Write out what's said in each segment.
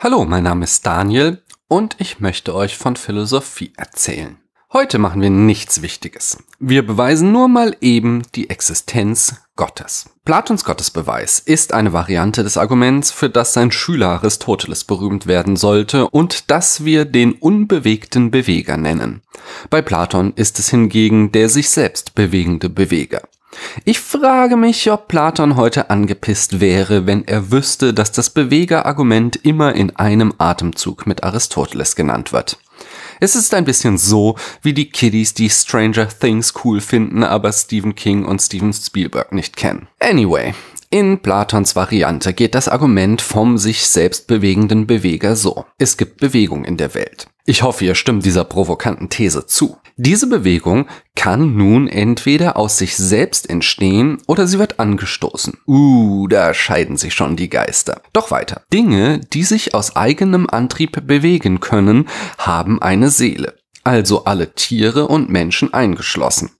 Hallo, mein Name ist Daniel und ich möchte euch von Philosophie erzählen. Heute machen wir nichts Wichtiges. Wir beweisen nur mal eben die Existenz Gottes. Platons Gottesbeweis ist eine Variante des Arguments, für das sein Schüler Aristoteles berühmt werden sollte und das wir den unbewegten Beweger nennen. Bei Platon ist es hingegen der sich selbst bewegende Beweger. Ich frage mich, ob Platon heute angepisst wäre, wenn er wüsste, dass das Bewegerargument immer in einem Atemzug mit Aristoteles genannt wird. Es ist ein bisschen so wie die Kiddies, die Stranger Things cool finden, aber Stephen King und Steven Spielberg nicht kennen. Anyway, in Platons Variante geht das Argument vom sich selbst bewegenden Beweger so. Es gibt Bewegung in der Welt. Ich hoffe, ihr stimmt dieser provokanten These zu. Diese Bewegung kann nun entweder aus sich selbst entstehen oder sie wird angestoßen. Uh, da scheiden sich schon die Geister. Doch weiter. Dinge, die sich aus eigenem Antrieb bewegen können, haben eine Seele. Also alle Tiere und Menschen eingeschlossen.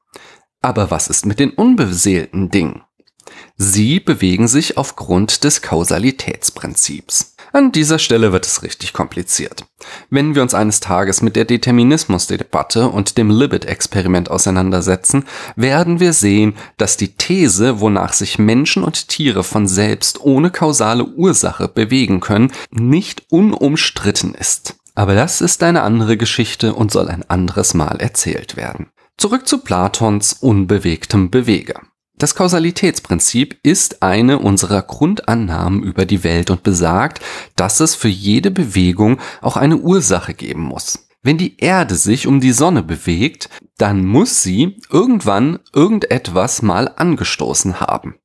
Aber was ist mit den unbeseelten Dingen? Sie bewegen sich aufgrund des Kausalitätsprinzips. An dieser Stelle wird es richtig kompliziert. Wenn wir uns eines Tages mit der Determinismusdebatte und dem Libet-Experiment auseinandersetzen, werden wir sehen, dass die These, wonach sich Menschen und Tiere von selbst ohne kausale Ursache bewegen können, nicht unumstritten ist. Aber das ist eine andere Geschichte und soll ein anderes Mal erzählt werden. Zurück zu Platons unbewegtem Beweger. Das Kausalitätsprinzip ist eine unserer Grundannahmen über die Welt und besagt, dass es für jede Bewegung auch eine Ursache geben muss. Wenn die Erde sich um die Sonne bewegt, dann muss sie irgendwann irgendetwas mal angestoßen haben.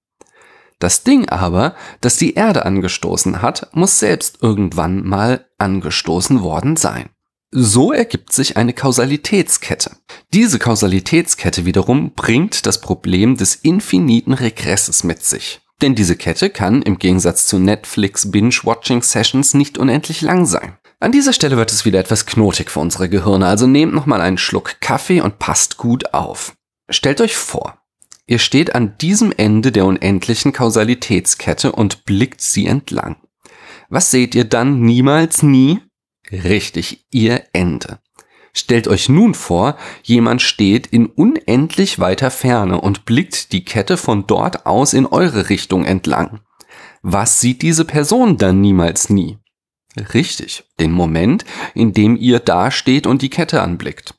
Das Ding aber, das die Erde angestoßen hat, muss selbst irgendwann mal angestoßen worden sein. So ergibt sich eine Kausalitätskette. Diese Kausalitätskette wiederum bringt das Problem des infiniten Regresses mit sich. Denn diese Kette kann im Gegensatz zu Netflix Binge-Watching Sessions nicht unendlich lang sein. An dieser Stelle wird es wieder etwas knotig für unsere Gehirne, also nehmt nochmal einen Schluck Kaffee und passt gut auf. Stellt euch vor, ihr steht an diesem Ende der unendlichen Kausalitätskette und blickt sie entlang. Was seht ihr dann niemals nie? Richtig, ihr Ende. Stellt euch nun vor, jemand steht in unendlich weiter Ferne und blickt die Kette von dort aus in eure Richtung entlang. Was sieht diese Person dann niemals nie? Richtig, den Moment, in dem ihr da steht und die Kette anblickt.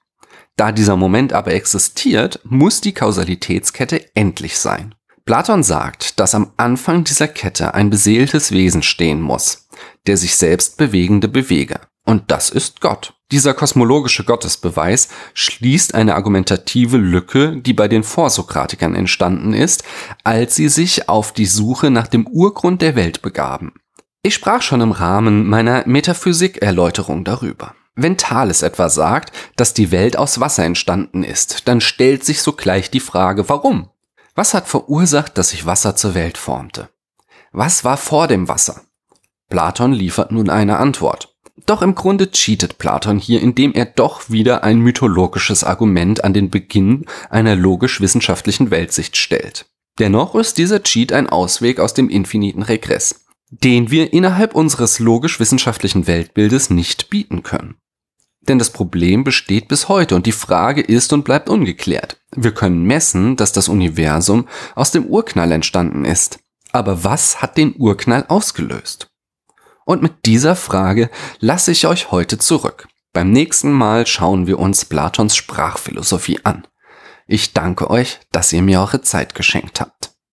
Da dieser Moment aber existiert, muss die Kausalitätskette endlich sein. Platon sagt, dass am Anfang dieser Kette ein beseeltes Wesen stehen muss, der sich selbst bewegende Beweger. Und das ist Gott. Dieser kosmologische Gottesbeweis schließt eine argumentative Lücke, die bei den Vorsokratikern entstanden ist, als sie sich auf die Suche nach dem Urgrund der Welt begaben. Ich sprach schon im Rahmen meiner Metaphysikerläuterung darüber. Wenn Thales etwa sagt, dass die Welt aus Wasser entstanden ist, dann stellt sich sogleich die Frage, warum? Was hat verursacht, dass sich Wasser zur Welt formte? Was war vor dem Wasser? Platon liefert nun eine Antwort. Doch im Grunde cheatet Platon hier, indem er doch wieder ein mythologisches Argument an den Beginn einer logisch-wissenschaftlichen Weltsicht stellt. Dennoch ist dieser Cheat ein Ausweg aus dem infiniten Regress, den wir innerhalb unseres logisch-wissenschaftlichen Weltbildes nicht bieten können. Denn das Problem besteht bis heute und die Frage ist und bleibt ungeklärt. Wir können messen, dass das Universum aus dem Urknall entstanden ist. Aber was hat den Urknall ausgelöst? Und mit dieser Frage lasse ich euch heute zurück. Beim nächsten Mal schauen wir uns Platons Sprachphilosophie an. Ich danke euch, dass ihr mir eure Zeit geschenkt habt.